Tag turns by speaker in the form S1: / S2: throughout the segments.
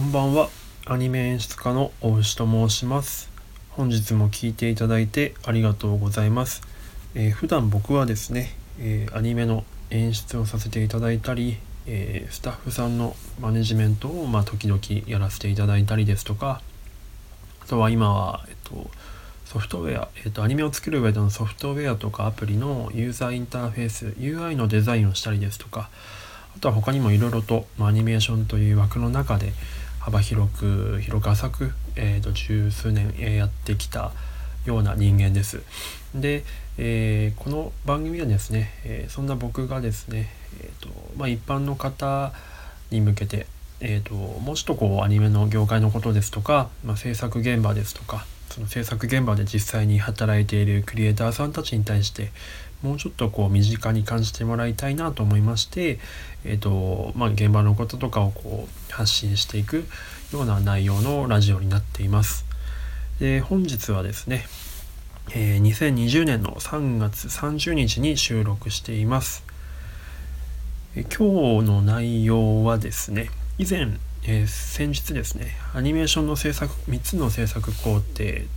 S1: こんばんは。アニメ演出家の大牛と申します。本日も聞いていただいてありがとうございます、えー、普段僕はですね、えー、アニメの演出をさせていただいたり、えー、スタッフさんのマネジメントをまあ時々やらせていただいたりですとかあとは今はえっとソフトウェア、えっと、アニメを作る上でのソフトウェアとかアプリのユーザーインターフェース UI のデザインをしたりですとかあとは他にもいろいろと、まあ、アニメーションという枠の中で幅広く広く浅く、えーと、十数年、えやってきたような人間です。で、えー、この番組はですね、えー、そんな僕がですね、えーとまあ、一般の方に向けて、えーと、もうちょっとこうアニメの業界のことですとか、まあ、制作現場ですとかその制作現場で実際に働いているクリエイターさんたちに対してもうちょっとこう身近に感じてもらいたいなと思いまして、えーとまあ、現場のこととかをこう発信していくような内容のラジオになっています。で本日はですね、えー、2020年の3月30日に収録しています。え今日の内容はですね以前、えー、先日ですねアニメーションの制作3つの制作工程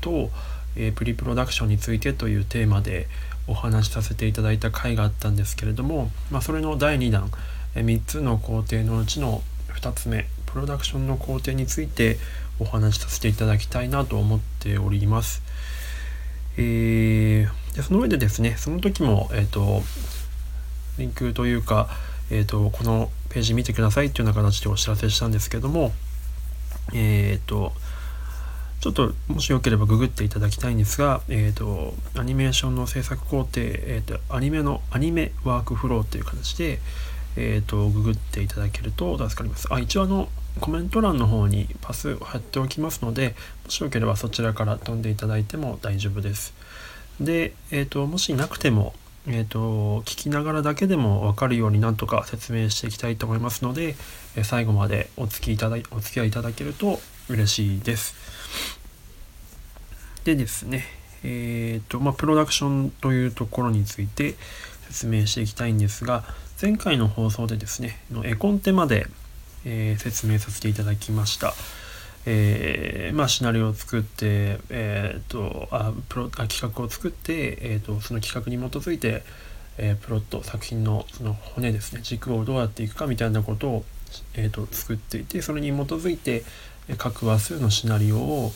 S1: と、えー、プリプロダクションについてというテーマでお話しさせていただいた回があったんですけれども、まあ、それの第2弾3つの工程のうちの2つ目プロダクションの工程についてお話しさせていただきたいなと思っております。えー、でその上でですねその時も、えーと、リンクというか、えーと、このページ見てくださいっていうような形でお知らせしたんですけどもえっ、ー、とちょっともしよければググっていただきたいんですが、えーと、アニメーションの制作工程、えーと、アニメのアニメワークフローという形で、えーと、ググっていただけると助かります。あ一応あのコメント欄の方にパスを貼っておきますのでもしよければそちらから飛んでいただいても大丈夫です。で、えー、ともしなくてもえーと、聞きながらだけでも分かるようになんとか説明していきたいと思いますので、え最後までお付きいただお付き合いいただけると嬉しいです。でですね、えっ、ー、と、まあ、プロダクションというところについて説明していきたいんですが、前回の放送でですね、の絵コンテまで、えー、説明させていただきました。えー、まあ、シナリオを作って、えーと、あプロあ企画を作って、えーと、その企画に基づいて、えー、プロット作品のその骨ですね軸をどうやっていくかみたいなことを、えーと作っていてそれに基づいて各話数のシナリオを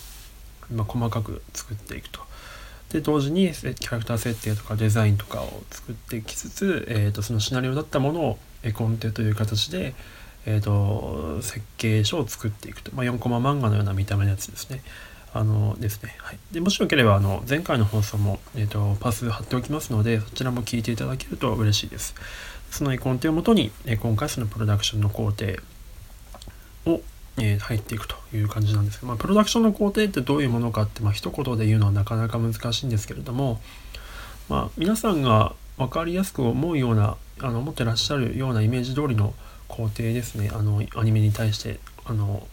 S1: まあ、細かく作っていくと。で同時にキャラクター設定とかデザインとかを作ってきつつ、えーと、そのシナリオだったものを絵コンテという形で、えーと、設計書を作っていくと、まあ、4コマ漫画のような見た目のやつですね。あのですねはい、でもしよければあの前回の放送も、えーと、パス貼っておきますのでそちらも聞いていただけると嬉しいです。その絵コンテをもとに、え今回そのプロダクションの工程をえ入っていくという感じなんですけど、まあ、プロダクションの工程ってどういうものかって、まあ、一言で言うのはなかなか難しいんですけれども、まあ、皆さんが分かりやすく思うようなあの持ってらっしゃるようなイメージ通りの工程ですねあのアニメに対してあの、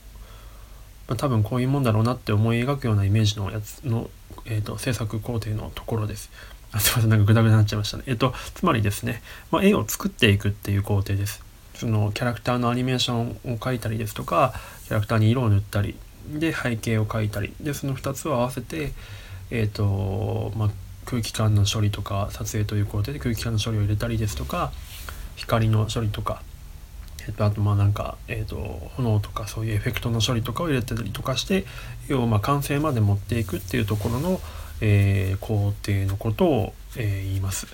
S1: まあ、多分こういうもんだろうなって思い描くようなイメージのやつの、えーと、制作工程のところです。あすいませんなんかグダグダになっちゃいましたね。えっ、とつまりですね、まあ、絵を作っていくっていう工程です。そのキャラクターのアニメーションを描いたりですとかキャラクターに色を塗ったりで背景を描いたりでその2つを合わせてえ、ー、とまあ空気感の処理とか撮影という工程で空気感の処理を入れたりですとか光の処理とか、えー、とあとまあなんか、えーと、炎とかそういうエフェクトの処理とかを入れたりとかして要はま完成まで持っていくっていうところの、えー、工程のことを、えー、言います。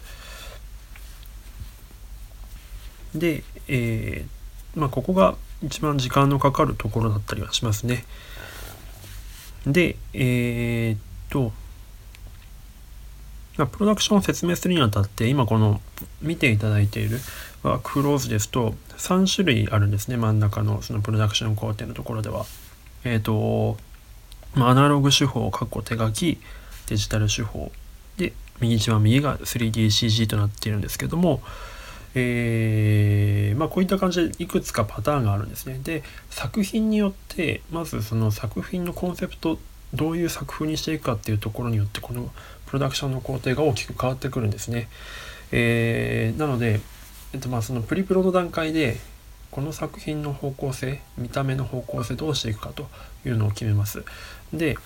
S1: で、えー、まあ、ここが一番時間のかかるところだったりはしますね。で、えー、っと、まあ、プロダクションを説明するにあたって、今この見ていただいているワークフローズですと、3種類あるんですね、真ん中のそのプロダクション工程のところでは。えっ、と、まあ、アナログ手法、括弧手書き、デジタル手法。で、右一番右が 3DCG となっているんですけども、えー、まあ、こういった感じでいくつかパターンがあるんですね。で作品によってまずその作品のコンセプトどういう作風にしていくかっていうところによってこのプロダクションの工程が大きく変わってくるんですね。えー、なので、えっと、まあそのプリプロの段階でこの作品の方向性見た目の方向性どうしていくかというのを決めますで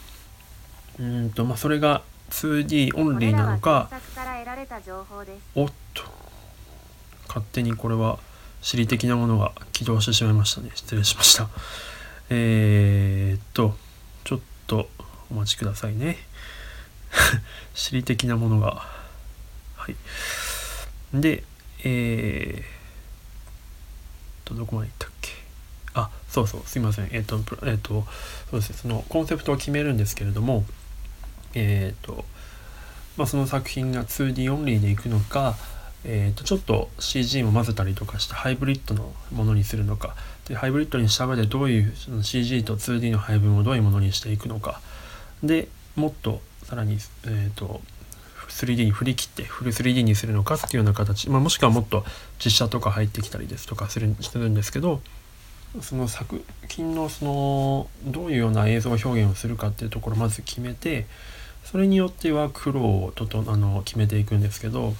S1: うんとまあそれが 2D オンリーなのかおっと勝手にこれは地理的なものが起動してしまいましたね。失礼しました。えー、っとちょっとお待ちくださいね。地理的なものが。はい。でえー、とどこまでいったっけ？あそうそうすいません。えっ、とえっ、とそうですね。そのコンセプトを決めるんですけれどもえっ、とまあ、その作品が 2D オンリーでいくのか、えー、とちょっと CG も混ぜたりとかしてハイブリッドのものにするのか。でハイブリッドにした上でどういうその CG と 2D の配分をどういうものにしていくのか。でもっとさらに、えーと、3D に振り切ってフル 3D にするのかっていうような形、まあ、もしくはもっと実写とか入ってきたりですとかするしてるんですけどその作品のそのどういうような映像表現をするかっていうところをまず決めてそれによってワークフローをととあの決めていくんですけど、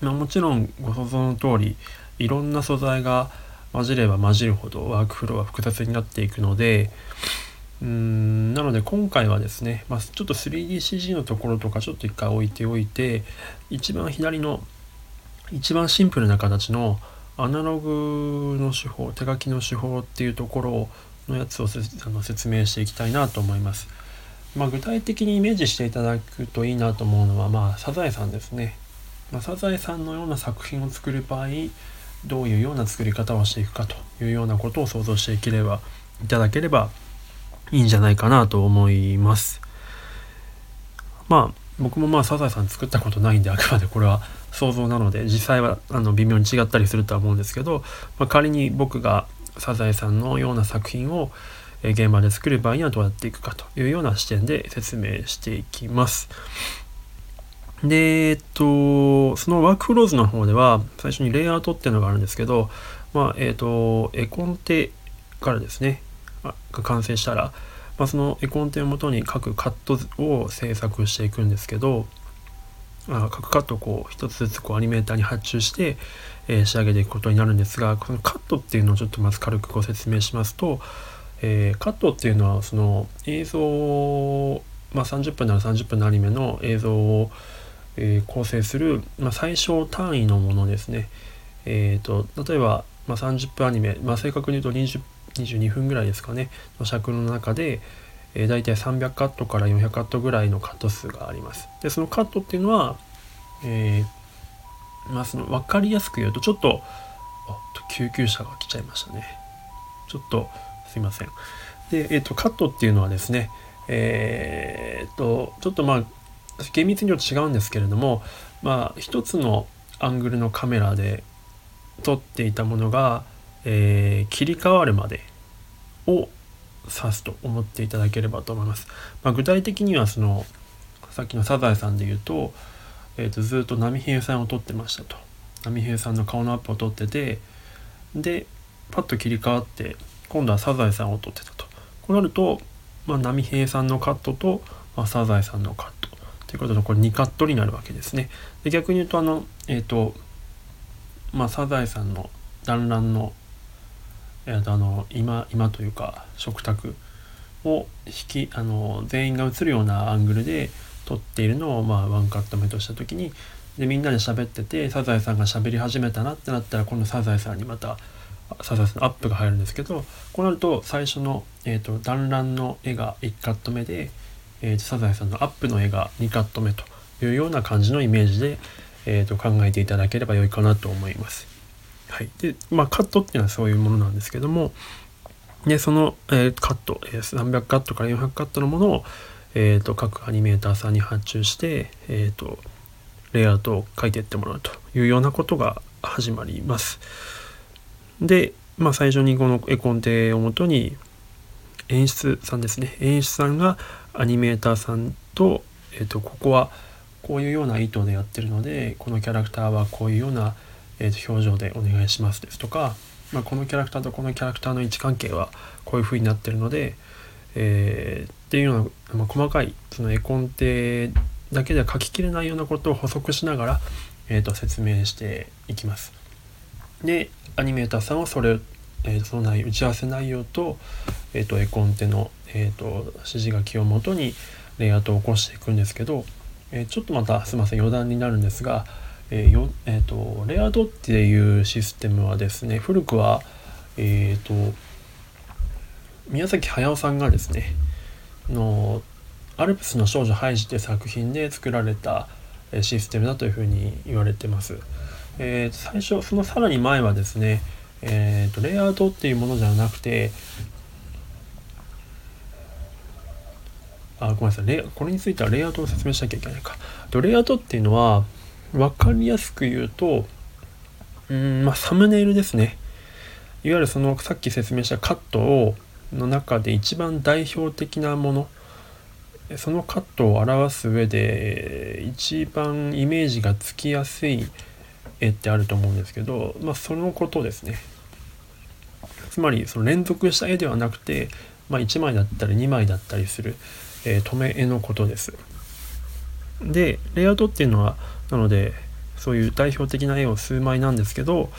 S1: まあ、もちろんご想像の通りいろんな素材が混じれば混じるほどワークフローは複雑になっていくのでうんなので今回はですね、まあ、ちょっと 3DCG のところとかちょっと一回置いておいて一番左の一番シンプルな形のアナログの手法手書きの手法っていうところのやつをあの説明していきたいなと思います。まあ、具体的にイメージしていただくといいなと思うのは、まあ、サザエさんですね。まあ、サザエさんのような作品を作る場合どういうような作り方をしていくかというようなことを想像していければいただければいいんじゃないかなと思います。まあ僕もまあサザエさん作ったことないんであくまでこれは想像なので実際はあの微妙に違ったりするとは思うんですけど、まあ、仮に僕がサザエさんのような作品を現場で作る場合にはどうやっていくかというような視点で説明していきます。で、えっと、そのワークフローズの方では最初にレイアウトっていうのがあるんですけど、まあ、えっと、絵コンテからですね、が完成したら、まあ、その絵コンテをもとに各カットを制作していくんですけど、あ各カットをこう一つずつこうアニメーターに発注して、えー、仕上げていくことになるんですがこのカットっていうのをちょっとまず軽くご説明しますと、えー、カットっていうのはその映像まあ、30分なら30分のアニメの映像を、えー、構成する、まあ、最小単位のものですね。えーと、例えば、まあ、30分アニメ、まあ、正確に言うと20 22分ぐらいですかねの尺の中で、えー、大体300カットから400カットぐらいのカット数があります。でそのカットっていうのは、えー、まあ、その分かりやすく言うとちょっとおっと救急車が来ちゃいましたね。ちょっとすいません。で、え、ー、と、カットっていうのはですね、えっ、と、ちょっとまあ、厳密に言うと違うんですけれども、まあ、一つのアングルのカメラで撮っていたものが、えー、切り替わるまでを指すと思っていただければと思います。まあ、具体的にはそのさっきのサザエさんで言うと,、えー、とずっと波平さんを撮ってましたと波平さんの顔のアップを撮っててでパッと切り替わって今度はサザエさんを撮ってたと。こうなると、まあ、波平さんのカットと、まあ、サザエさんのカットということでこれ2カットになるわけですね。で逆に言うとあのえっ、ー、とまあサザエさんの団らんの,、えー、とあの今今というか食卓を引きあの全員が映るようなアングルで撮っているのを、まあ、ワンカット目とした時にでみんなで喋っててサザエさんが喋り始めたなってなったらこのサザエさんにまたサザエさんのアップが入るんですけどこうなると最初の、えーと、団らんの絵が1カット目で、えー、サザエさんのアップの絵が2カット目というような感じのイメージで、えーと、考えていただければ良いかなと思います。はい、でまあカットっていうのはそういうものなんですけどもでその、えー、カット、えー、300カットから400カットのものを、えー、と各アニメーターさんに発注して、えー、とレイアウトを書いていってもらうというようなことが始まります。で、まあ、最初にこの絵コンテをもとに演出さんですね演出さんがアニメーターさんと,、えーと、ここはこういうような意図でやってるのでこのキャラクターはこういうような、えー、と表情でお願いしますですとか、まあ、このキャラクターとこのキャラクターの位置関係はこういう風になってるので、えー、っていうような、まあ、細かいその絵コンテだけでは書ききれないようなことを補足しながら、えー、と説明していきます。でアニメーターさんはそれえー、その内打ち合わせ内容と,、えーと、絵コンテの、えーと、指示書きをもとにレイアウトを起こしていくんですけど、えー、ちょっとまたすいません余談になるんですが、えーよえーと、レイアウトっていうシステムはですね古くは、えー、と宮崎駿さんがですねの「アルプスの少女ハイジ」って作品で作られたシステムだというふうに言われてます。えー、最初そのさらに前はですね、えーと、レイアウトっていうものじゃなくてあごめんなさいレこれについてはレイアウトを説明しなきゃいけないか。レイアウトっていうのは分かりやすく言うとうんまあサムネイルですね。いわゆるそのさっき説明したカットをの中で一番代表的なものそのカットを表す上で一番イメージがつきやすい絵ってあると思うんですけど、まあ、そのことですね。つまりその連続した絵ではなくて、まあ、1枚だったり2枚だったりする、えー、止め絵のことです。でレイアウトっていうのはなのでそういう代表的な絵を数枚なんですけど、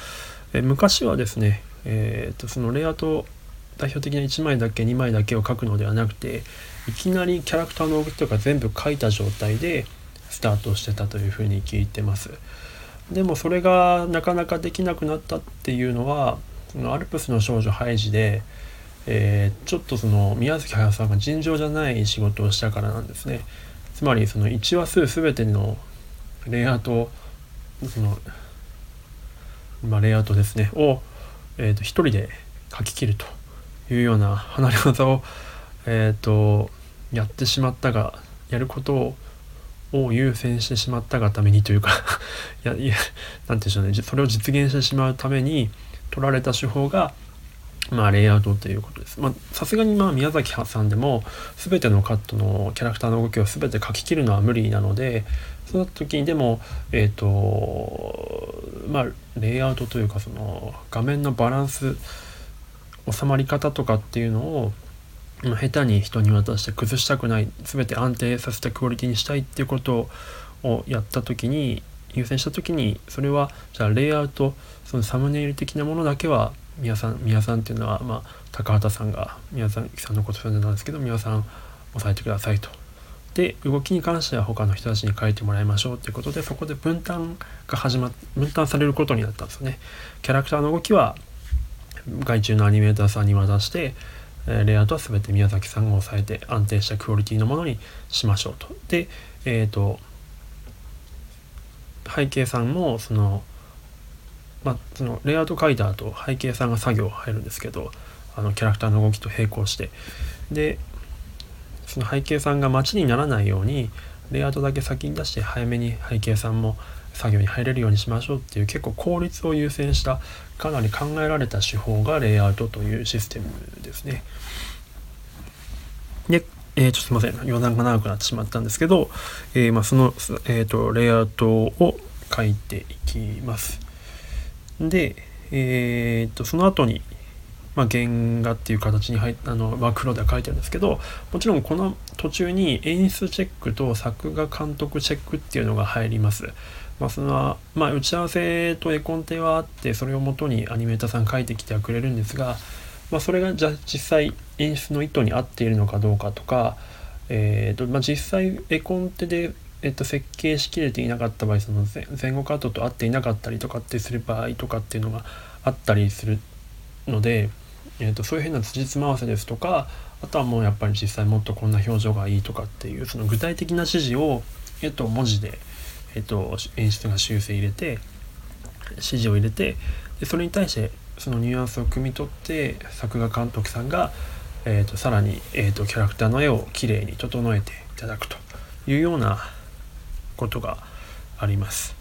S1: えー、昔はですね、えーと、そのレイアウト代表的な1枚だけ2枚だけを描くのではなくていきなりキャラクターの動きとか全部描いた状態でスタートしてたというふうに聞いてます。でもそれがなかなかできなくなったっていうのはそのアルプスの少女ハイジで、えー、ちょっとその宮崎駿さんが尋常じゃない仕事をしたからなんですね。つまりその1話数全てのレイアウトその、まあ、レイアウトですねを、えーと、一人で書き切るというような離れ技を、えーとやってしまったがやることをを優先してしまったがためにというか いやいや何て言うんでしょうねそれを実現してしまうために取られた手法がまあ、レイアウトということです。さすがにまあ宮崎さんでも全てのカットのキャラクターの動きを全て書き切るのは無理なのでその時にでもえっ、ー、とまあレイアウトというかその画面のバランス収まり方とかっていうのを下手に人に渡して崩したくない全て安定させたクオリティにしたいっていうことをやった時に優先した時にそれはじゃあレイアウトそのサムネイル的なものだけは宮さん宮さんっていうのは、まあ、高畑さんが宮さんさんのことなんですけど宮さん押さえてくださいと。で動きに関しては他の人たちに書いてもらいましょうということでそこで分担が始まっ分担されることになったんですよね。キャラクターの動きは外注のアニメーターさんに渡してレイアウトは全て宮崎さんが抑えて安定したクオリティのものにしましょうと。で、えっ、ー、と背景さんもそのまあそのレイアウト書いた後背景さんが作業入るんですけどあのキャラクターの動きと並行してでその背景さんが待ちにならないようにレイアウトだけ先に出して早めに背景さんも作業に入れるようにしましょうっていう結構効率を優先したかなり考えられた手法がレイアウトというシステムですね。で、えー、ちょっとすいません余談が長くなってしまったんですけど、えー、まあ、その、えーと、レイアウトを書いていきます。で、えーと、その後に、まあ、原画っていう形に入っあの、まあ、黒では書いてるんですけどもちろんこの途中に演出チェックと作画監督チェックっていうのが入ります。まあ、そのまあ、打ち合わせと絵コンテはあってそれをもとにアニメーターさん書いてきてはくれるんですが、まあ、それがじゃ実際演出の意図に合っているのかどうかとか、えーとまあ、実際絵コンテで、えー、と設計しきれていなかった場合その前後カットと合っていなかったりとかってする場合とかっていうのがあったりするので、えー、とそういう変な辻褄合わせですとかあとはもうやっぱり実際もっとこんな表情がいいとかっていうその具体的な指示を、えー、と文字でえっと、演出が修正入れて指示を入れてでそれに対してそのニュアンスを汲み取って作画監督さんが、えーと、さらに、えーと、キャラクターの絵をきれいに整えていただくというようなことがあります。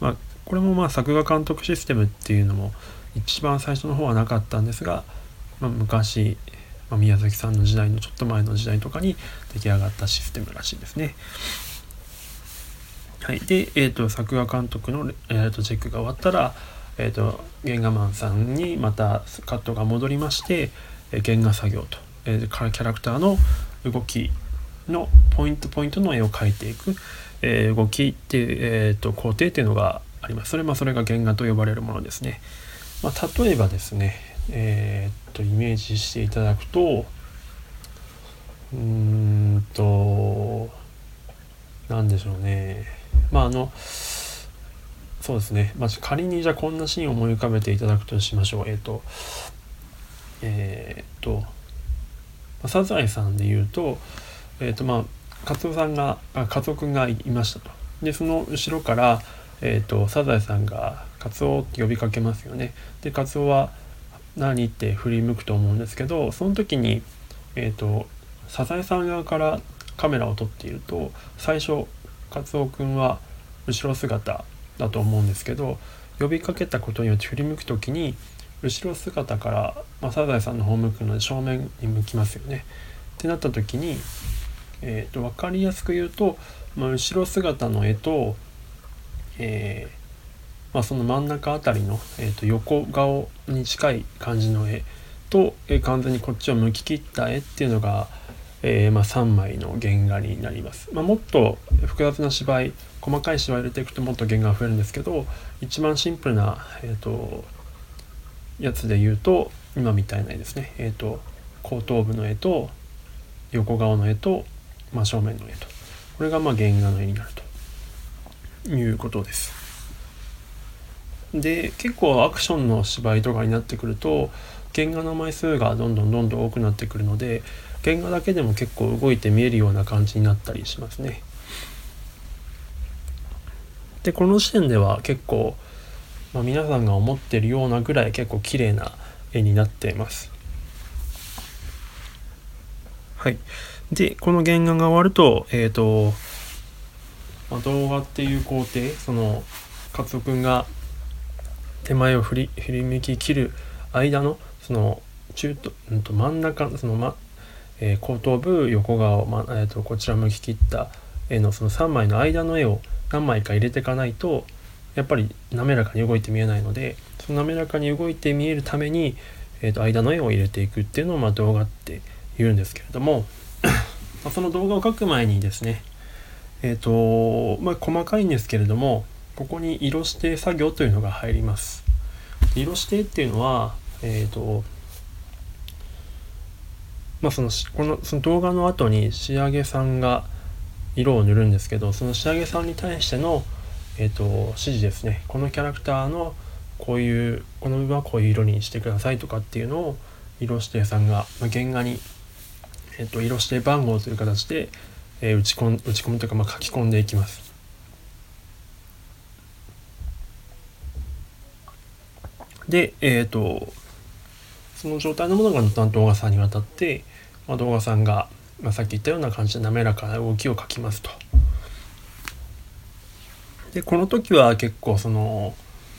S1: まあ、これもまあ作画監督システムっていうのも一番最初の方はなかったんですが、まあ、昔、まあ、宮崎さんの時代のちょっと前の時代とかに出来上がったシステムらしいですね。はい、で、えーと、作画監督の、えーと、チェックが終わったら、えーと、原画マンさんにまたカットが戻りまして、えー、原画作業と、えー、キャラクターの動きのポイントポイントの絵を描いていく、えー、動きっていう、えー、と工程っていうのがあります。それ,、まあ、それが原画と呼ばれるものですね。まあ、例えばですね、えー、っとイメージしていただくとうんと何でしょうねまああのそうですね、まあ、仮にじゃあこんなシーンを思い浮かべていただくとしましょう。えっ、とえっ、とサザエさんで言うとえっ、とまあカツオさんがあカツオ君がいましたと。でその後ろからえーと、サザエさんがカツオって呼びかけますよね。でカツオは何って振り向くと思うんですけどその時に、えーとサザエさん側からカメラを撮っていると最初カツオくんは後ろ姿だと思うんですけど呼びかけたことによって振り向く時に後ろ姿から、まあ、サザエさんの方向くので正面に向きますよね。ってなった時に、えーと、分かりやすく言うと、まあ、後ろ姿の絵と、えー、まあ、その真ん中辺りの、えーと、横顔に近い感じの絵と、えー、完全にこっちを向き切った絵っていうのが、えー、ま、3枚の原画になります。ま、もっと複雑な芝居細かい芝居入れていくともっと原画が増えるんですけど一番シンプルな、えーと、やつで言うと今みたいな絵ですね、えーと、後頭部の絵と横顔の絵と真正面の絵とこれがまあ原画の絵になるということです。で結構アクションの芝居とかになってくると原画の枚数がどんどんどんどん多くなってくるので原画だけでも結構動いて見えるような感じになったりしますね。でこの時点では結構、まあ、皆さんが思ってるようなぐらい結構綺麗な絵になっています。はい。で、この原画が終わると、えっ、ー、と、まあ、動画っていう工程、その、カツオくんが手前を振り、振り向き切る間の、その、中と、うんと真ん中、その、ま、えー、後頭部、横顔、まえーと、こちら向き切った絵のその3枚の間の絵を何枚か入れていかないとやっぱり滑らかに動いて見えないのでその滑らかに動いて見えるために、えーと、間の絵を入れていくっていうのをまあ動画って言うんですけれども その動画を描く前にですねえっ、ー、とまあ細かいんですけれどもここに色指定作業というのが入ります。色指定っていうのはえっ、ー、とまあそのこのその動画の後に仕上げさんが色を塗るんですけどその仕上げさんに対しての、えーと、指示ですねこのキャラクターのこういうこの部分はこういう色にしてくださいとかっていうのを色指定さんが、まあ、原画に、えーと、色指定番号という形で、えー、打ち込ん打ち込むというか、まあ、書き込んでいきます。で、えっ、ー、とその状態のものが担当画さんに渡って、まあ、動画さんがまあ、さっき言ったような感じで滑らかな動きを描きますと。でこの時は結構その、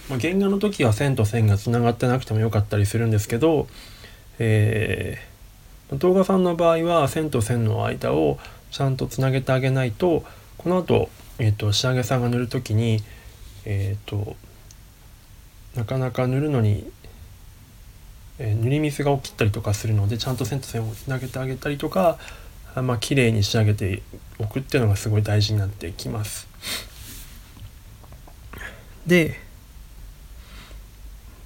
S1: まあ、原画の時は線と線がつながってなくてもよかったりするんですけど、えー、動画さんの場合は線と線の間をちゃんとつなげてあげないとこの後、えーと、仕上げさんが塗る時に、えーとなかなか塗るのにえ塗りミスが起きたりとかするのでちゃんと線と線をつなげてあげたりとかまあ綺麗に仕上げておくっていうのがすごい大事になってきます。で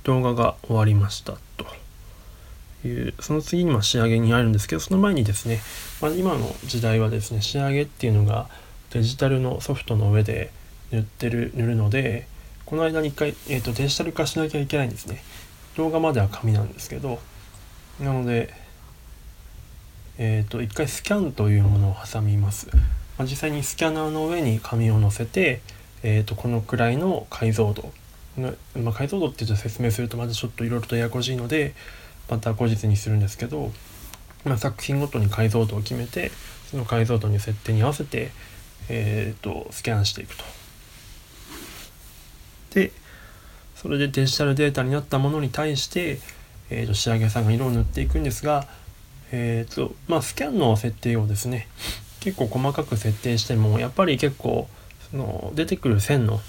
S1: 動画が終わりましたというその次にま仕上げに入るんですけどその前にですね、まあ、今の時代はですね仕上げっていうのがデジタルのソフトの上で塗ってる塗るのでこの間に一回、えーと、デジタル化しなきゃいけないんですね動画までは紙なんですけどなのでえーと、一回スキャンというものを挟みます、まあ、実際にスキャナーの上に紙を載せて、えーと、このくらいの解像度まあ、解像度って説明するとまずちょっといろいろとややこしいのでまた後日にするんですけど、まあ、作品ごとに解像度を決めてその解像度に設定に合わせて、えーと、スキャンしていくと。でそれでデジタルデータになったものに対して、えー、と仕上げさんが色を塗っていくんですがえっ、ー、とまあスキャンの設定をですね結構細かく設定してもやっぱり結構その出てくる線の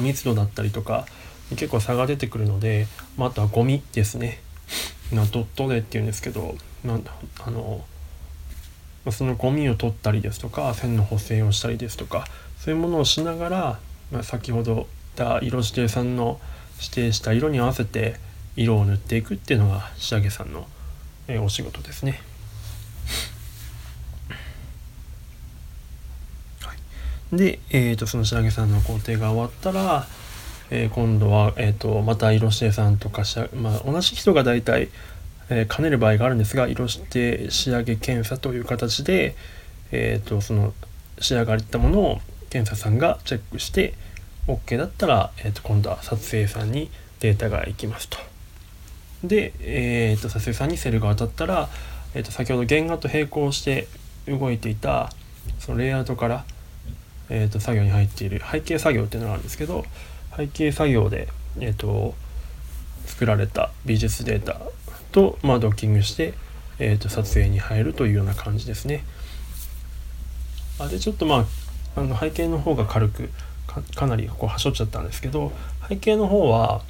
S1: 密度だったりとか結構差が出てくるので、まあ、あとはゴミですね。ドットでっていうんですけどなんあのそのゴミを取ったりですとか線の補正をしたりですとかそういうものをしながら、まあ、先ほど言った色指定さんの指定した色に合わせて、色を塗っていくっていうのが仕上げさんの、えお仕事ですね。はい、で、えーと、その仕上げさんの工程が終わったら、えー、今度は、えーと、また色指定さんとかし、まあ、同じ人が大体、えー、兼ねる場合があるんですが色指定仕上げ検査という形で、えーと、その仕上がったものを検査さんがチェックして OK だったら、えー、と今度は撮影さんにデータが行きますと。で、えー、と撮影さんにセルが当たったら、えー、と先ほど原画と並行して動いていたそのレイアウトから、えー、と作業に入っている背景作業っていうのがあるんですけど背景作業で、えー、と作られた美術データと、まあ、ドッキングして、えー、と撮影に入るというような感じですね。あでちょっとまああの背景の方が軽くかかなりこうはしょっちゃったんですけど背景の方は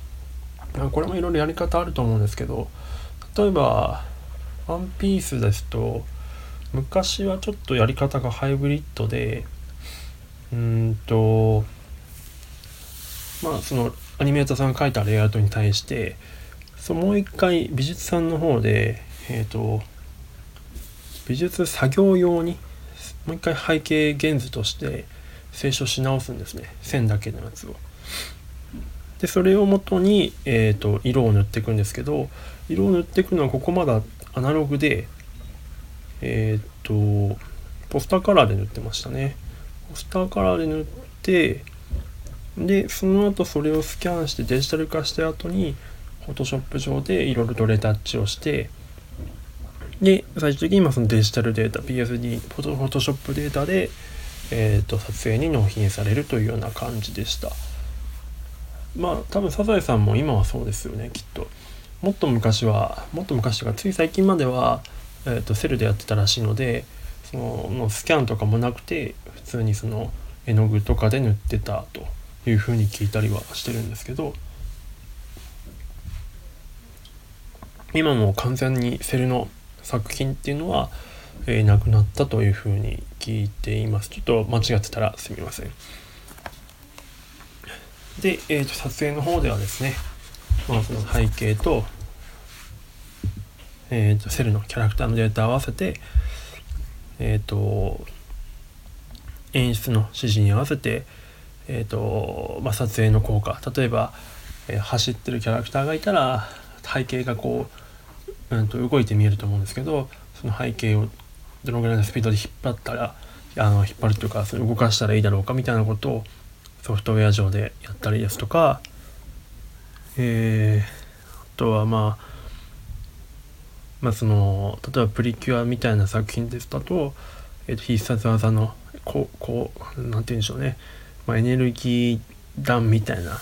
S1: これもいろいろやり方あると思うんですけど例えばワンピースですと昔はちょっとやり方がハイブリッドでうんとまあそのアニメーターさんが書いたレイアウトに対してそもう一回美術さんの方でえっ、ー、と美術作業用にもう一回背景原図として清書し直すんですね線だけのやつを。でそれをもとに、えーと、色を塗っていくんですけど色を塗っていくのはここまだアナログでえっ、ー、とポスターカラーで塗ってましたねポスターカラーで塗ってでその後それをスキャンしてデジタル化した後にフォトショップ上でいろいろとレタッチをしてで最終的に今そのデジタルデータ PSD フォトショップデータで、えーと撮影に納品されるというような感じでした。まあ多分サザエさんも今はそうですよねきっともっと昔はもっと昔とかつい最近までは、えーと、セルでやってたらしいのでそののスキャンとかもなくて普通にその絵の具とかで塗ってたというふうに聞いたりはしてるんですけど今も完全にセルの作品っていうのは、えー、なくなったというふうに聞いていますちょっと間違ってたらすみません。で、えーと、撮影の方ではですね、まあ、その背景と,、えーと、セルのキャラクターのデータを合わせて、えっ、ー、と演出の指示に合わせて、えーとまあ、撮影の効果例えば、えー、走ってるキャラクターがいたら背景がこう、うん、と動いて見えると思うんですけどその背景をどのぐらいのスピードで引っ張ったらあの引っ張るというかそれ動かしたらいいだろうかみたいなことをソフトウェア上でやったりですとか、えー、あとはまあまあその例えばプリキュアみたいな作品ですだと、えー、と必殺技のこうこうなんて言うんでしょうね、まあ、エネルギー弾みたいな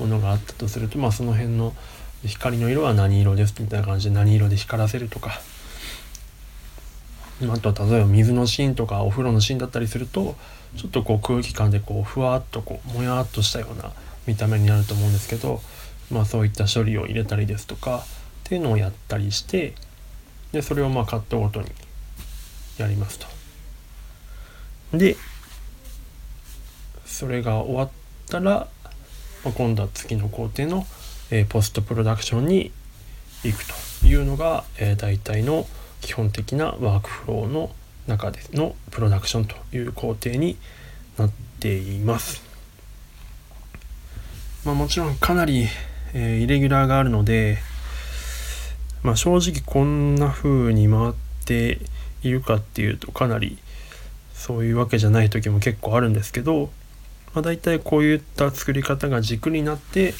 S1: ものがあったとするとまあその辺の光の色は何色ですみたいな感じで何色で光らせるとか。あとは例えば水のシーンとかお風呂のシーンだったりするとちょっとこう空気感でこうふわっとこうもやっとしたような見た目になると思うんですけど、まあ、そういった処理を入れたりですとかっていうのをやったりしてでそれをまあカットごとにやりますと。でそれが終わったら、まあ、今度は次の工程の、えー、ポストプロダクションに行くというのが、えー、大体の基本的なワークフローの中でのプロダクションという工程になっています。まあ、もちろんかなり、えー、イレギュラーがあるので、まあ、正直こんな風に回っているかっていうとかなりそういうわけじゃない時も結構あるんですけど、まあ、大体こういった作り方が軸になって、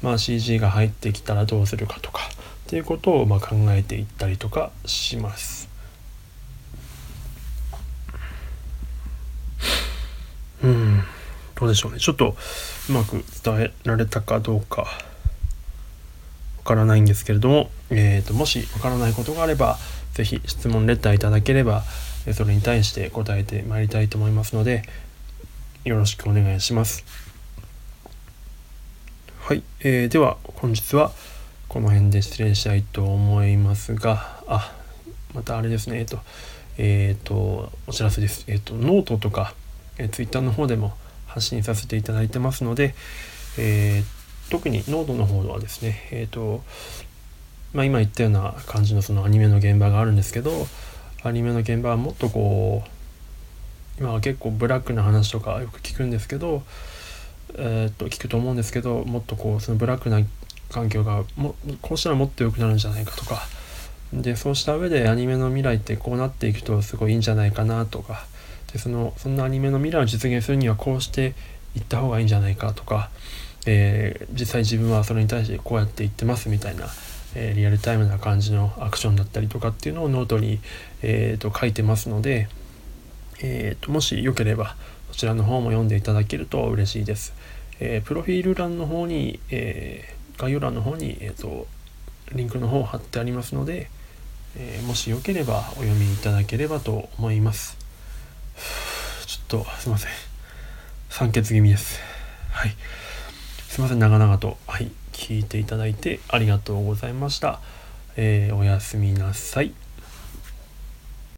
S1: まあ、CG が入ってきたらどうするかとかっていうことをま考えていったりとかします。うんどうでしょうね。ちょっとうまく伝えられたかどうかわからないんですけれども、えーと、もしわからないことがあれば是非質問レターいただければそれに対して答えてまいりたいと思いますのでよろしくお願いします。はい、えー、では本日はこの辺で失礼したいと思いますがあまたあれですね。えっ、ー、とえっ、ー、とお知らせです。えっ、ー、とノートとかえー、Twitter の方でも発信させていただいてますので、えー、特にノードの方はですねえっ、とまあ今言ったような感じのそのアニメの現場があるんですけどアニメの現場はもっとこう今は結構ブラックな話とかよく聞くんですけどえー、と聞くと思うんですけどもっとこうそのブラックな環境がもこうしたらもっと良くなるんじゃないかとか。でそうした上でアニメの未来ってこうなっていくとすごいいいんじゃないかなとかでそのそんなアニメの未来を実現するにはこうしていった方がいいんじゃないかとか、えー、実際自分はそれに対してこうやって言ってますみたいな、えー、リアルタイムな感じのアクションだったりとかっていうのをノートに、えーと、書いてますので、えーと、もしよければそちらの方も読んでいただけると嬉しいです。えー、プロフィール欄の方に、えー概要欄の方に、えーと、リンクの方を貼ってありますので、えもしよければお読みいただければと思います。ちょっとすいません。酸欠気味です。はい。すいません、長々と、はい、聞いていただいてありがとうございました。えー、おやすみなさい。